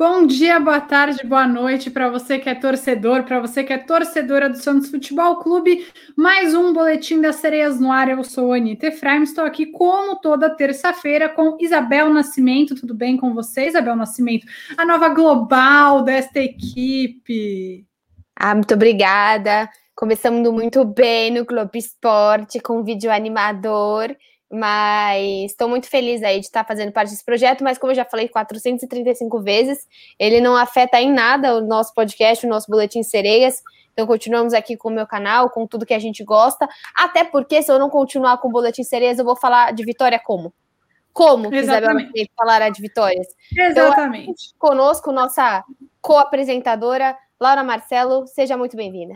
Bom dia, boa tarde, boa noite para você que é torcedor, para você que é torcedora do Santos Futebol Clube. Mais um boletim das sereias no ar. Eu sou a Anitta Efraim, estou aqui como toda terça-feira com Isabel Nascimento. Tudo bem com você, Isabel Nascimento? A nova global desta equipe. Ah, muito obrigada. Começamos muito bem no Globo Esporte com um vídeo animador. Mas estou muito feliz aí de estar fazendo parte desse projeto, mas como eu já falei 435 vezes, ele não afeta em nada o nosso podcast, o nosso Boletim Sereias. Então continuamos aqui com o meu canal, com tudo que a gente gosta. Até porque se eu não continuar com o Boletim Sereias, eu vou falar de vitória como? Como Exatamente. Isabel falará de vitórias? Exatamente. Então, conosco, nossa co-apresentadora, Laura Marcelo. Seja muito bem-vinda.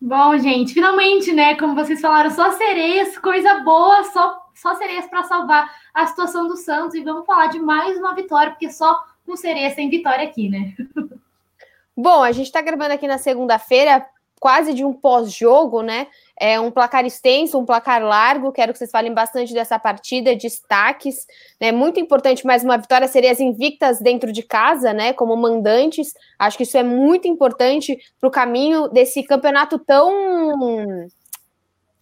Bom, gente, finalmente, né? Como vocês falaram, só sereias, coisa boa, só, só sereias para salvar a situação do Santos. E vamos falar de mais uma vitória, porque só com sereias tem vitória aqui, né? Bom, a gente está gravando aqui na segunda-feira, quase de um pós-jogo, né? É um placar extenso, um placar largo. Quero que vocês falem bastante dessa partida, destaques. Né? Muito importante, mais uma vitória, seria as invictas dentro de casa, né? Como mandantes. Acho que isso é muito importante para o caminho desse campeonato tão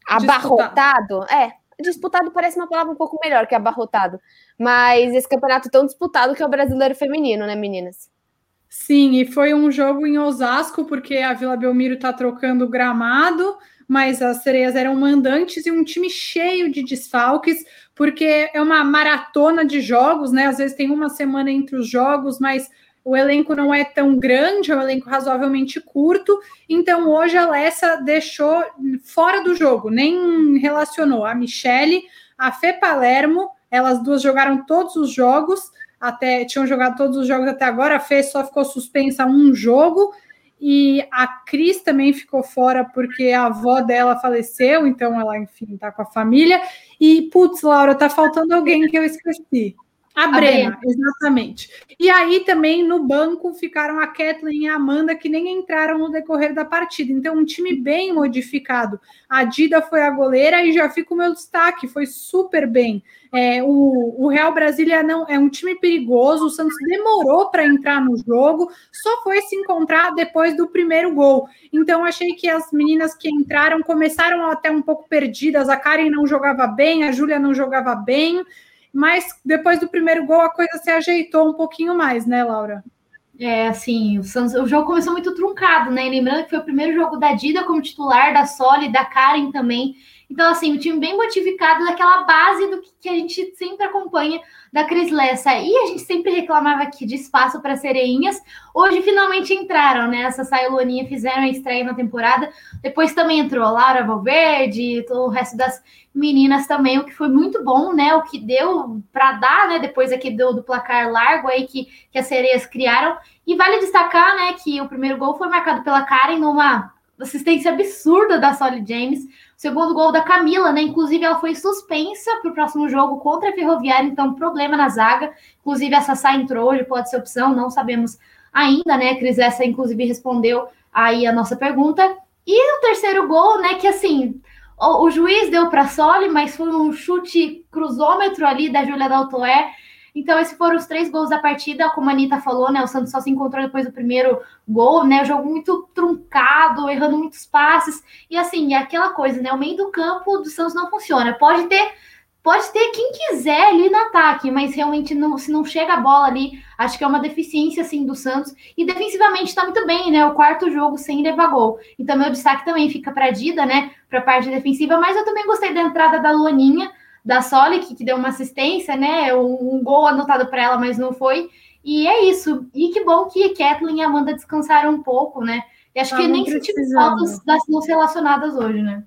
abarrotado. Disputado. É, disputado parece uma palavra um pouco melhor que abarrotado. Mas esse campeonato tão disputado que é o brasileiro feminino, né, meninas? Sim, e foi um jogo em Osasco, porque a Vila Belmiro está trocando gramado mas as sereias eram mandantes e um time cheio de desfalques, porque é uma maratona de jogos, né? Às vezes tem uma semana entre os jogos, mas o elenco não é tão grande, é um elenco razoavelmente curto. Então hoje a Lessa deixou fora do jogo, nem relacionou a Michele, a Fê Palermo, elas duas jogaram todos os jogos, até tinham jogado todos os jogos até agora, a Fê só ficou suspensa um jogo e a Cris também ficou fora porque a avó dela faleceu, então ela, enfim, tá com a família. E, putz, Laura, tá faltando alguém que eu esqueci. A, a Brena, Brena, exatamente. E aí também no banco ficaram a Kathleen e a Amanda, que nem entraram no decorrer da partida. Então, um time bem modificado. A Dida foi a goleira e já fica o meu destaque, foi super bem. É, o, o, Real Brasília não é um time perigoso. O Santos demorou para entrar no jogo, só foi se encontrar depois do primeiro gol. Então, achei que as meninas que entraram começaram até um pouco perdidas. A Karen não jogava bem, a Júlia não jogava bem mas depois do primeiro gol a coisa se ajeitou um pouquinho mais, né, Laura? É, assim, o, Santos, o jogo começou muito truncado, né? Lembrando que foi o primeiro jogo da Dida como titular, da Soli, da Karen também. Então, assim, o time bem modificado daquela base do que, que a gente sempre acompanha da Cris Lessa. E a gente sempre reclamava aqui de espaço para sereinhas. Hoje finalmente entraram, né? Essa Sailoninha fizeram a estreia na temporada. Depois também entrou a Laura Valverde, o resto das meninas também, o que foi muito bom, né? O que deu para dar, né? Depois aqui do, do placar largo aí que, que as sereias criaram. E vale destacar, né, que o primeiro gol foi marcado pela Karen numa assistência absurda da Solly James Segundo gol da Camila, né? Inclusive, ela foi suspensa para o próximo jogo contra a Ferroviária, então problema na zaga. Inclusive, a Sassá entrou hoje, pode ser opção, não sabemos ainda, né? Cris essa, inclusive, respondeu aí a nossa pergunta. E o terceiro gol, né? Que assim, o, o juiz deu para Soli, mas foi um chute cruzômetro ali da Júlia Daltoé. Então, esses foram os três gols da partida, como a Anitta falou, né? O Santos só se encontrou depois do primeiro gol, né? O jogo muito truncado, errando muitos passes. E assim, é aquela coisa, né? O meio do campo do Santos não funciona. Pode ter. Pode ter quem quiser ali no ataque, mas realmente não, se não chega a bola ali, acho que é uma deficiência assim do Santos. E defensivamente está muito bem, né? O quarto jogo sem levar gol. Então meu destaque também fica para a Dida, né? Para a parte defensiva, mas eu também gostei da entrada da Luaninha da Solic, que deu uma assistência, né? Um, gol anotado para ela, mas não foi. E é isso. E que bom que Kathleen e Amanda descansaram um pouco, né? E acho que nem sentimos faltas das não relacionadas hoje, né?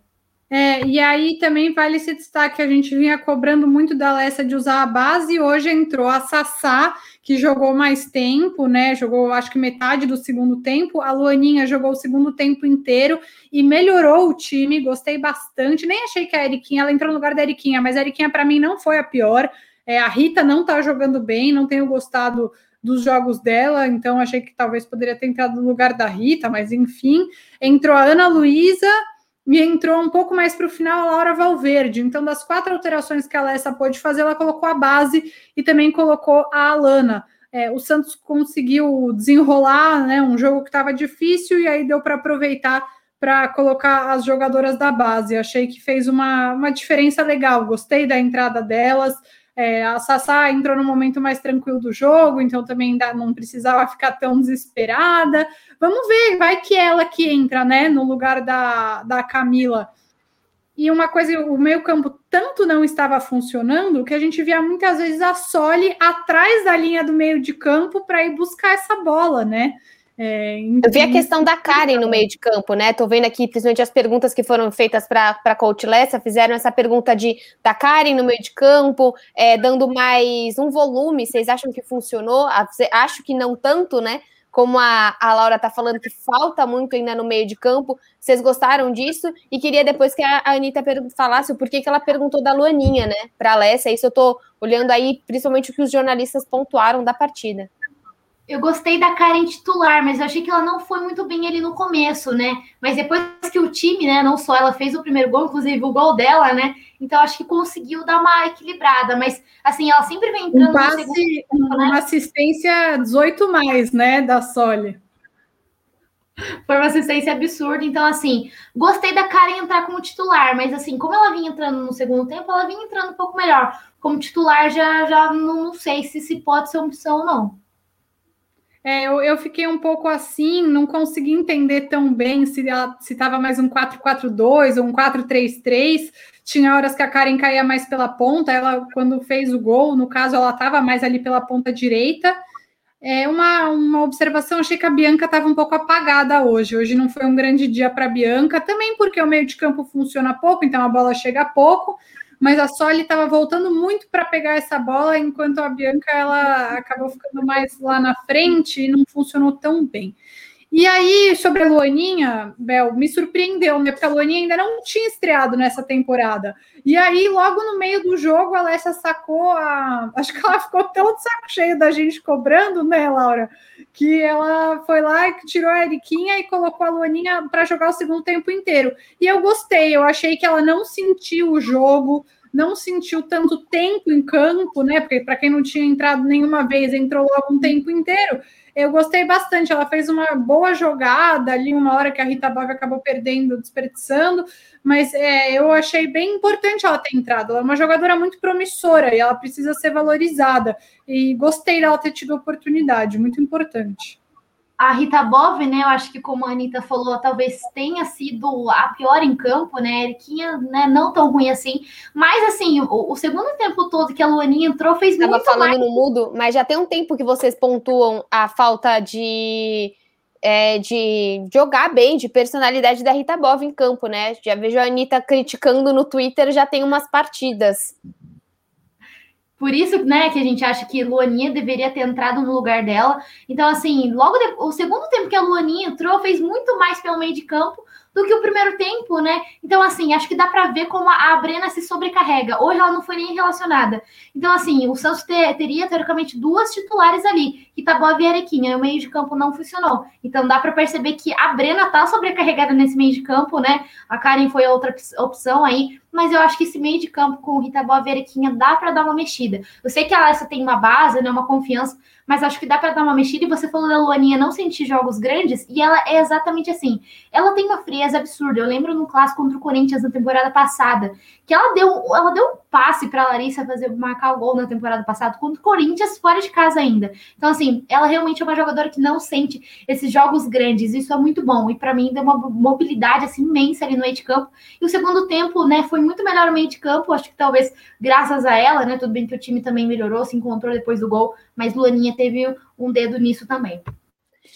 É, e aí também vale esse destaque, a gente vinha cobrando muito da Alessa de usar a base, e hoje entrou a Sassá, que jogou mais tempo, né? Jogou acho que metade do segundo tempo. A Luaninha jogou o segundo tempo inteiro e melhorou o time, gostei bastante. Nem achei que a Eriquinha, ela entrou no lugar da Eriquinha, mas a Eriquinha para mim não foi a pior. É, a Rita não tá jogando bem, não tenho gostado dos jogos dela, então achei que talvez poderia ter entrado no lugar da Rita, mas enfim. Entrou a Ana Luísa e entrou um pouco mais para o final a Laura Valverde. Então, das quatro alterações que a Alessa pôde fazer, ela colocou a base e também colocou a Alana. é, o Santos conseguiu desenrolar né, um jogo que estava difícil e aí deu para aproveitar para colocar as jogadoras da base. Achei que fez uma, uma diferença legal, gostei da entrada delas. É, a Sassá entrou no momento mais tranquilo do jogo, então também não precisava ficar tão desesperada. Vamos ver, vai que ela que entra, né, no lugar da, da Camila. E uma coisa, o meio campo tanto não estava funcionando que a gente via muitas vezes a Soli atrás da linha do meio de campo para ir buscar essa bola, né? É, então... Eu vi a questão da Karen no meio de campo, né? Tô vendo aqui, principalmente as perguntas que foram feitas para a Coach Lessa, fizeram essa pergunta de da Karen no meio de campo, é, dando mais um volume. Vocês acham que funcionou? Acho que não tanto, né? como a, a Laura está falando que falta muito ainda no meio de campo. Vocês gostaram disso? E queria depois que a, a Anitta falasse o porquê que ela perguntou da Luaninha, né, para a Alessia. Isso eu estou olhando aí, principalmente o que os jornalistas pontuaram da partida. Eu gostei da Karen titular, mas eu achei que ela não foi muito bem ali no começo, né? Mas depois que o time, né, não só ela fez o primeiro gol, inclusive o gol dela, né? Então acho que conseguiu dar uma equilibrada, mas assim, ela sempre vem entrando um passe, no segundo tempo, né? Uma assistência 18 mais, né, da Soli. Foi uma assistência absurda, então assim, gostei da Karen entrar como titular, mas assim, como ela vinha entrando no segundo tempo, ela vinha entrando um pouco melhor. Como titular, já, já não, não sei se, se pode ser uma opção ou não. É, eu, eu, fiquei um pouco assim, não consegui entender tão bem se estava mais um 4-4-2 ou um 4-3-3. Tinha horas que a Karen caía mais pela ponta, ela, quando fez o gol, no caso, ela estava mais ali pela ponta direita. É uma, uma observação, achei que a Bianca estava um pouco apagada hoje. Hoje não foi um grande dia para a Bianca, também porque o meio de campo funciona pouco, então a bola chega pouco mas a Soli estava voltando muito para pegar essa bola, enquanto a Bianca ela acabou ficando mais lá na frente e não funcionou tão bem. E aí, sobre a Luaninha, Bel, me surpreendeu, né? Porque a Luaninha ainda não tinha estreado nessa temporada. E aí, logo no meio do jogo, a Alessia sacou a. Acho que ela ficou tão de saco cheio da gente cobrando, né, Laura? Que ela foi lá tirou a Eriquinha e colocou a Luaninha para jogar o segundo tempo inteiro. E eu gostei, eu achei que ela não sentiu o jogo, não sentiu tanto tempo em campo, né? Porque para quem não tinha entrado nenhuma vez, entrou logo um tempo inteiro. Eu gostei bastante, ela fez uma boa jogada ali, uma hora que a Rita Bove acabou perdendo, desperdiçando, mas é, eu achei bem importante ela ter entrado. Ela é uma jogadora muito promissora e ela precisa ser valorizada. E gostei dela ter tido a oportunidade, muito importante a Rita Bove, né? Eu acho que como a Anitta falou, talvez tenha sido a pior em campo, né? Eriquinha, né, não tão ruim assim. Mas assim, o, o segundo tempo todo que a Luaninha entrou fez Tava muito falando mais. no mudo, mas já tem um tempo que vocês pontuam a falta de. É, de jogar bem, de personalidade da Rita Bove em campo, né? Já vejo a Anitta criticando no Twitter, já tem umas partidas. Por isso, né, que a gente acha que Luaninha deveria ter entrado no lugar dela. Então, assim, logo de... o segundo tempo que a Luaninha entrou, fez muito mais pelo meio de campo do que o primeiro tempo, né? Então, assim, acho que dá para ver como a Brena se sobrecarrega. Hoje ela não foi nem relacionada. Então, assim, o Santos ter, teria, teoricamente, duas titulares ali, Itabova e Arequinha, e o meio de campo não funcionou. Então, dá para perceber que a Brena tá sobrecarregada nesse meio de campo, né? A Karen foi outra opção aí, mas eu acho que esse meio de campo com o Rita Boa Arequinha dá para dar uma mexida. Eu sei que a Alessa tem uma base, né, uma confiança, mas acho que dá para dar uma mexida. E você falou da Luaninha não sentir jogos grandes, e ela é exatamente assim. Ela tem uma frieza absurda. Eu lembro no clássico contra o Corinthians na temporada passada, que ela deu, ela deu um passe para Larissa fazer marcar o gol na temporada passada contra o Corinthians fora de casa ainda. Então assim, ela realmente é uma jogadora que não sente esses jogos grandes. Isso é muito bom e para mim deu uma mobilidade assim imensa ali no meio de campo. E o segundo tempo, né, foi muito melhor no meio de campo. Acho que talvez graças a ela, né, tudo bem que o time também melhorou, se encontrou depois do gol, mas Luaninha teve um dedo nisso também.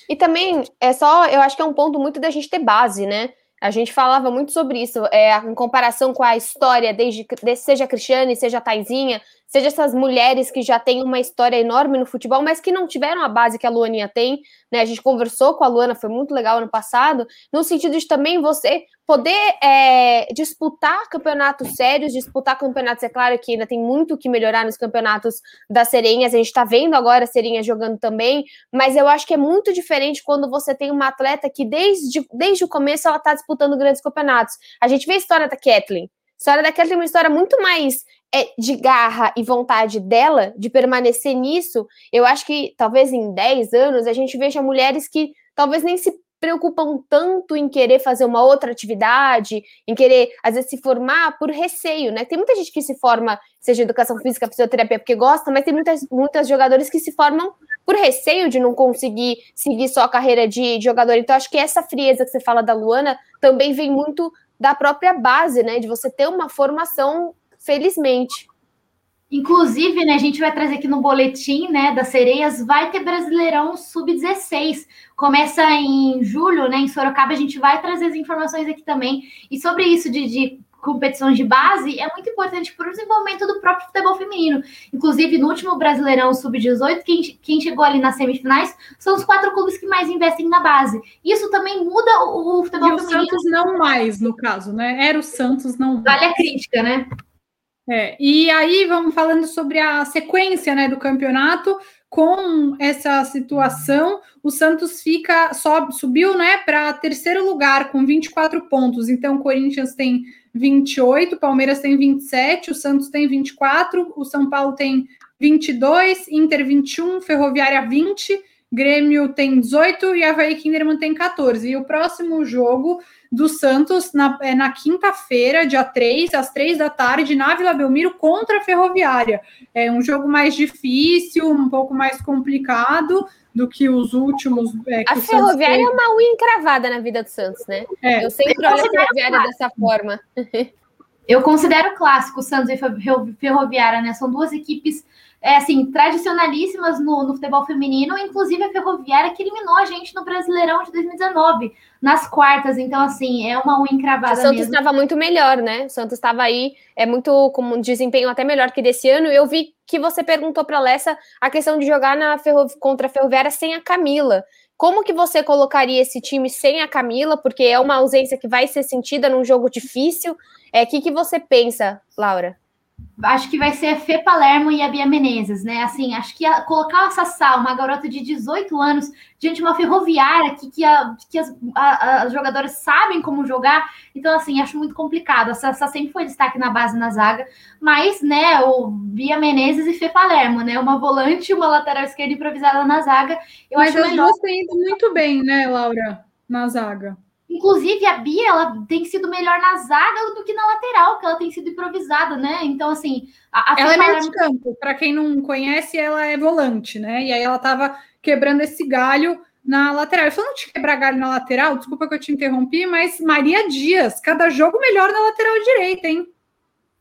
E também é só, eu acho que é um ponto muito da gente ter base, né? A gente falava muito sobre isso, é, em comparação com a história, desde, seja Cristiane, seja Taizinha, seja essas mulheres que já têm uma história enorme no futebol, mas que não tiveram a base que a Luaninha tem, né? A gente conversou com a Luana, foi muito legal ano passado, no sentido de também você poder é, disputar campeonatos sérios, disputar campeonatos, é claro que ainda tem muito que melhorar nos campeonatos das Serinhas, a gente está vendo agora a Serinha jogando também, mas eu acho que é muito diferente quando você tem uma atleta que desde, desde o começo ela está disputando grandes campeonatos. A gente vê a história da Kathleen, da Kelly tem uma história muito mais é, de garra e vontade dela de permanecer nisso. Eu acho que talvez em 10 anos a gente veja mulheres que talvez nem se preocupam tanto em querer fazer uma outra atividade, em querer, às vezes, se formar por receio, né? Tem muita gente que se forma, seja educação física, fisioterapia, porque gosta, mas tem muitas, muitas jogadoras que se formam por receio de não conseguir seguir só a carreira de, de jogador. Então, acho que essa frieza que você fala da Luana também vem muito da própria base, né? De você ter uma formação, felizmente. Inclusive, né, a gente vai trazer aqui no boletim, né, das sereias, vai ter Brasileirão Sub-16. Começa em julho, né, em Sorocaba, a gente vai trazer as informações aqui também. E sobre isso de, de competições de base, é muito importante para o desenvolvimento do próprio futebol feminino. Inclusive, no último Brasileirão Sub-18, quem, quem chegou ali nas semifinais são os quatro clubes que mais investem na base. Isso também muda o, o futebol e feminino. o Santos não mais, no caso, né? Era o Santos, não Vale a crítica, né? É, e aí vamos falando sobre a sequência né, do campeonato. Com essa situação, o Santos fica sobe, subiu né, para terceiro lugar com 24 pontos. Então, o Corinthians tem 28, Palmeiras tem 27, o Santos tem 24, o São Paulo tem 22, Inter 21, Ferroviária 20, Grêmio tem 18 e Havaí Kinderman tem 14. E o próximo jogo do Santos na, é, na quinta-feira, dia 3, às 3 da tarde, na Vila Belmiro contra a Ferroviária. É um jogo mais difícil, um pouco mais complicado do que os últimos. É, a Ferroviária é uma unha encravada na vida do Santos, né? É. Eu sempre olho a Ferroviária dessa forma. Eu considero clássico o Santos e Ferroviária, né? São duas equipes é, assim, tradicionalíssimas no, no, futebol feminino, inclusive a Ferroviária que eliminou a gente no Brasileirão de 2019, nas quartas. Então, assim, é uma unha encravada. O Santos estava muito melhor, né? O Santos estava aí, é muito com um desempenho até melhor que desse ano. Eu vi que você perguntou para a Lessa a questão de jogar na Ferro, contra a Ferroviária sem a Camila. Como que você colocaria esse time sem a Camila? Porque é uma ausência que vai ser sentida num jogo difícil. É, o que, que você pensa, Laura? Acho que vai ser a Fê Palermo e a Bia Menezes, né? Assim, acho que a, colocar a Sassá, uma garota de 18 anos, diante de uma ferroviária que, que, a, que as, a, as jogadoras sabem como jogar, então, assim, acho muito complicado. A Sassá sempre foi destaque na base na zaga, mas, né, o Bia Menezes e Fê Palermo, né? Uma volante e uma lateral esquerda improvisada na zaga. Eu mas acho as melhor... duas têm ido muito bem, né, Laura, na zaga. Inclusive, a Bia, ela tem sido melhor na zaga do que na lateral, que ela tem sido improvisada, né? Então, assim... A, a ela é meio de campo. Para quem não conhece, ela é volante, né? E aí ela estava quebrando esse galho na lateral. Eu falando de quebrar galho na lateral, desculpa que eu te interrompi, mas Maria Dias, cada jogo melhor na lateral direita, hein?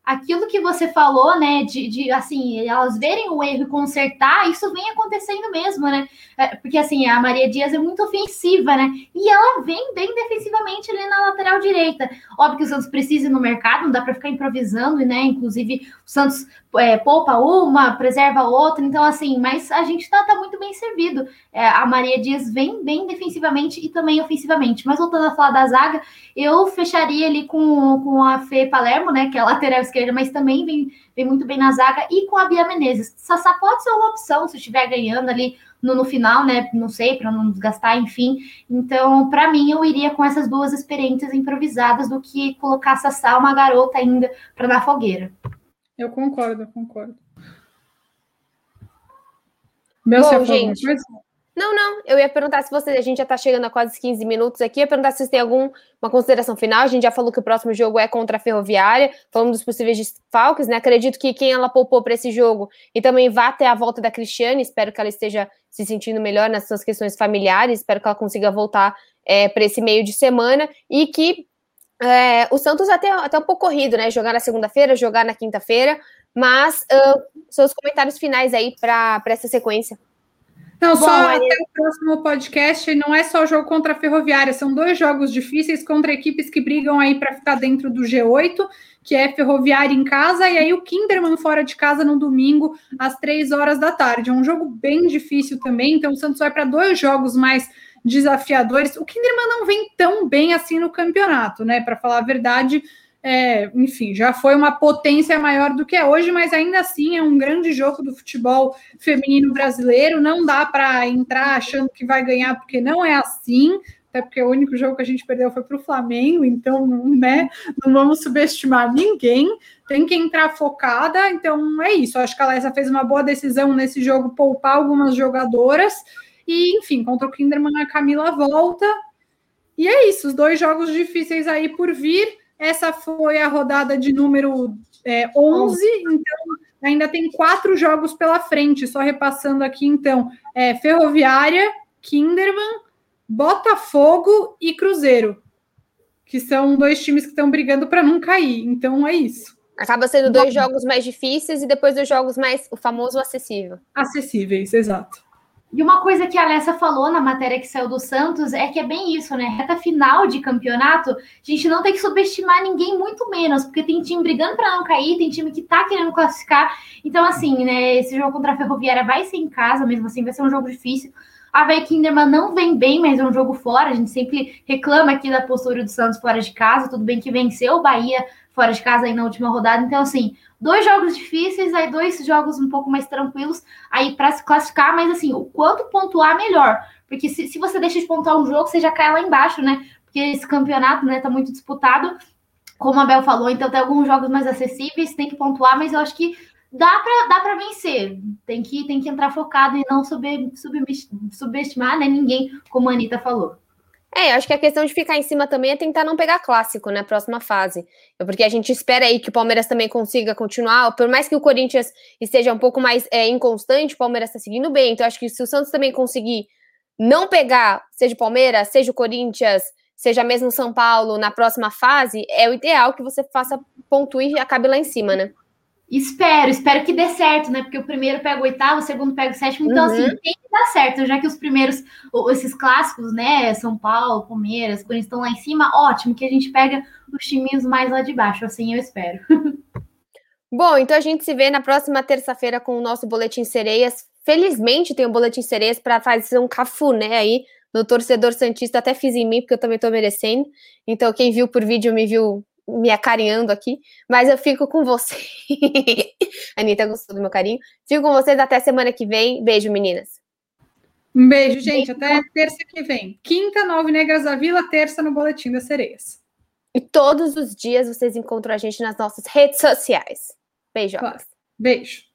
Aquilo que você falou, né, de, de, assim, elas verem o erro e consertar, isso vem acontecendo mesmo, né? É, porque assim, a Maria Dias é muito ofensiva, né? E ela vem bem defensivamente ali na lateral direita. Óbvio que o Santos precisa ir no mercado, não dá para ficar improvisando, né? Inclusive, o Santos é, poupa uma, preserva outra, então assim, mas a gente tá, tá muito bem servido. É, a Maria Dias vem bem defensivamente e também ofensivamente. Mas voltando a falar da zaga, eu fecharia ali com, com a Fê Palermo, né? Que é a lateral esquerda, mas também vem, vem muito bem na zaga, e com a Bia Menezes. Sassá pode ser uma opção se estiver ganhando ali no, no final, né? Não sei, para não desgastar, enfim. Então, para mim, eu iria com essas duas experiências improvisadas do que colocar Sassá, uma garota ainda, para dar fogueira. Eu concordo, concordo. Meu, Bom, gente, não, não. Eu ia perguntar se você. A gente já está chegando a quase 15 minutos aqui. Eu ia perguntar se vocês têm alguma consideração final. A gente já falou que o próximo jogo é contra a Ferroviária. Falando dos possíveis desfalques, né? Acredito que quem ela poupou para esse jogo e também vá até a volta da Cristiane. Espero que ela esteja se sentindo melhor nas suas questões familiares. Espero que ela consiga voltar é, para esse meio de semana e que é, o Santos até, até um pouco corrido, né? Jogar na segunda-feira, jogar na quinta-feira. Mas uh, seus comentários finais aí para essa sequência. Não, Bom, só até o próximo podcast. Não é só jogo contra a Ferroviária, são dois jogos difíceis contra equipes que brigam aí para ficar dentro do G8, que é Ferroviária em casa, e aí o Kinderman fora de casa no domingo, às três horas da tarde. É um jogo bem difícil também, então o Santos vai para dois jogos mais desafiadores. O Kinderman não vem tão bem assim no campeonato, né? Para falar a verdade é, enfim, já foi uma potência maior do que é hoje, mas ainda assim é um grande jogo do futebol feminino brasileiro. Não dá para entrar achando que vai ganhar, porque não é assim. até porque o único jogo que a gente perdeu foi para o Flamengo, então, né, não vamos subestimar ninguém, tem que entrar focada, então é isso. Acho que a Alessa fez uma boa decisão nesse jogo, poupar algumas jogadoras, e enfim, contra o Kinderman a Camila volta, e é isso, os dois jogos difíceis aí por vir. Essa foi a rodada de número é, 11, então ainda tem quatro jogos pela frente, só repassando aqui, então, é, Ferroviária, Kinderman, Botafogo e Cruzeiro, que são dois times que estão brigando para não cair, então é isso. Acaba sendo dois jogos mais difíceis e depois dois jogos mais, o famoso acessível. Acessíveis, exato. E uma coisa que a Alessa falou na matéria que saiu do Santos é que é bem isso, né? Reta final de campeonato, a gente não tem que subestimar ninguém, muito menos, porque tem time brigando para não cair, tem time que tá querendo classificar. Então, assim, né? Esse jogo contra a Ferroviária vai ser em casa, mesmo assim, vai ser um jogo difícil. A Vai Kinderman não vem bem, mas é um jogo fora. A gente sempre reclama aqui da postura do Santos fora de casa. Tudo bem que venceu o Bahia fora de casa aí na última rodada. Então, assim, dois jogos difíceis, aí dois jogos um pouco mais tranquilos, aí para se classificar, mas assim, o quanto pontuar melhor. Porque se, se você deixa de pontuar um jogo, você já cai lá embaixo, né? Porque esse campeonato, né, tá muito disputado, como a Bel falou, então tem alguns jogos mais acessíveis, tem que pontuar, mas eu acho que dá para dá para vencer. Tem que tem que entrar focado e não sub, sub, subestimar, né, ninguém, como a Anitta falou. É, acho que a questão de ficar em cima também é tentar não pegar clássico, né? Próxima fase. Porque a gente espera aí que o Palmeiras também consiga continuar. Por mais que o Corinthians esteja um pouco mais é, inconstante, o Palmeiras está seguindo bem. Então, acho que se o Santos também conseguir não pegar, seja o Palmeiras, seja o Corinthians, seja mesmo o São Paulo na próxima fase, é o ideal que você faça pontue e acabe lá em cima, né? Espero, espero que dê certo, né? Porque o primeiro pega o oitavo, o segundo pega o sétimo. Então, assim, uhum. assim, tem que dar certo, já que os primeiros, esses clássicos, né? São Paulo, Palmeiras, quando estão lá em cima, ótimo, que a gente pega os timinhos mais lá de baixo, assim eu espero. Bom, então a gente se vê na próxima terça-feira com o nosso Boletim Sereias. Felizmente tem o um Boletim Sereias para fazer um cafuné aí no torcedor Santista. Até fiz em mim, porque eu também estou merecendo. Então, quem viu por vídeo me viu me acarinhando aqui, mas eu fico com você. Anitta gostou do meu carinho. Fico com vocês até semana que vem. Beijo, meninas. Um beijo, gente. Até terça que vem. Quinta, nove Negras da Vila, terça no Boletim das Sereias. E todos os dias vocês encontram a gente nas nossas redes sociais. Beijo. Claro. Beijo.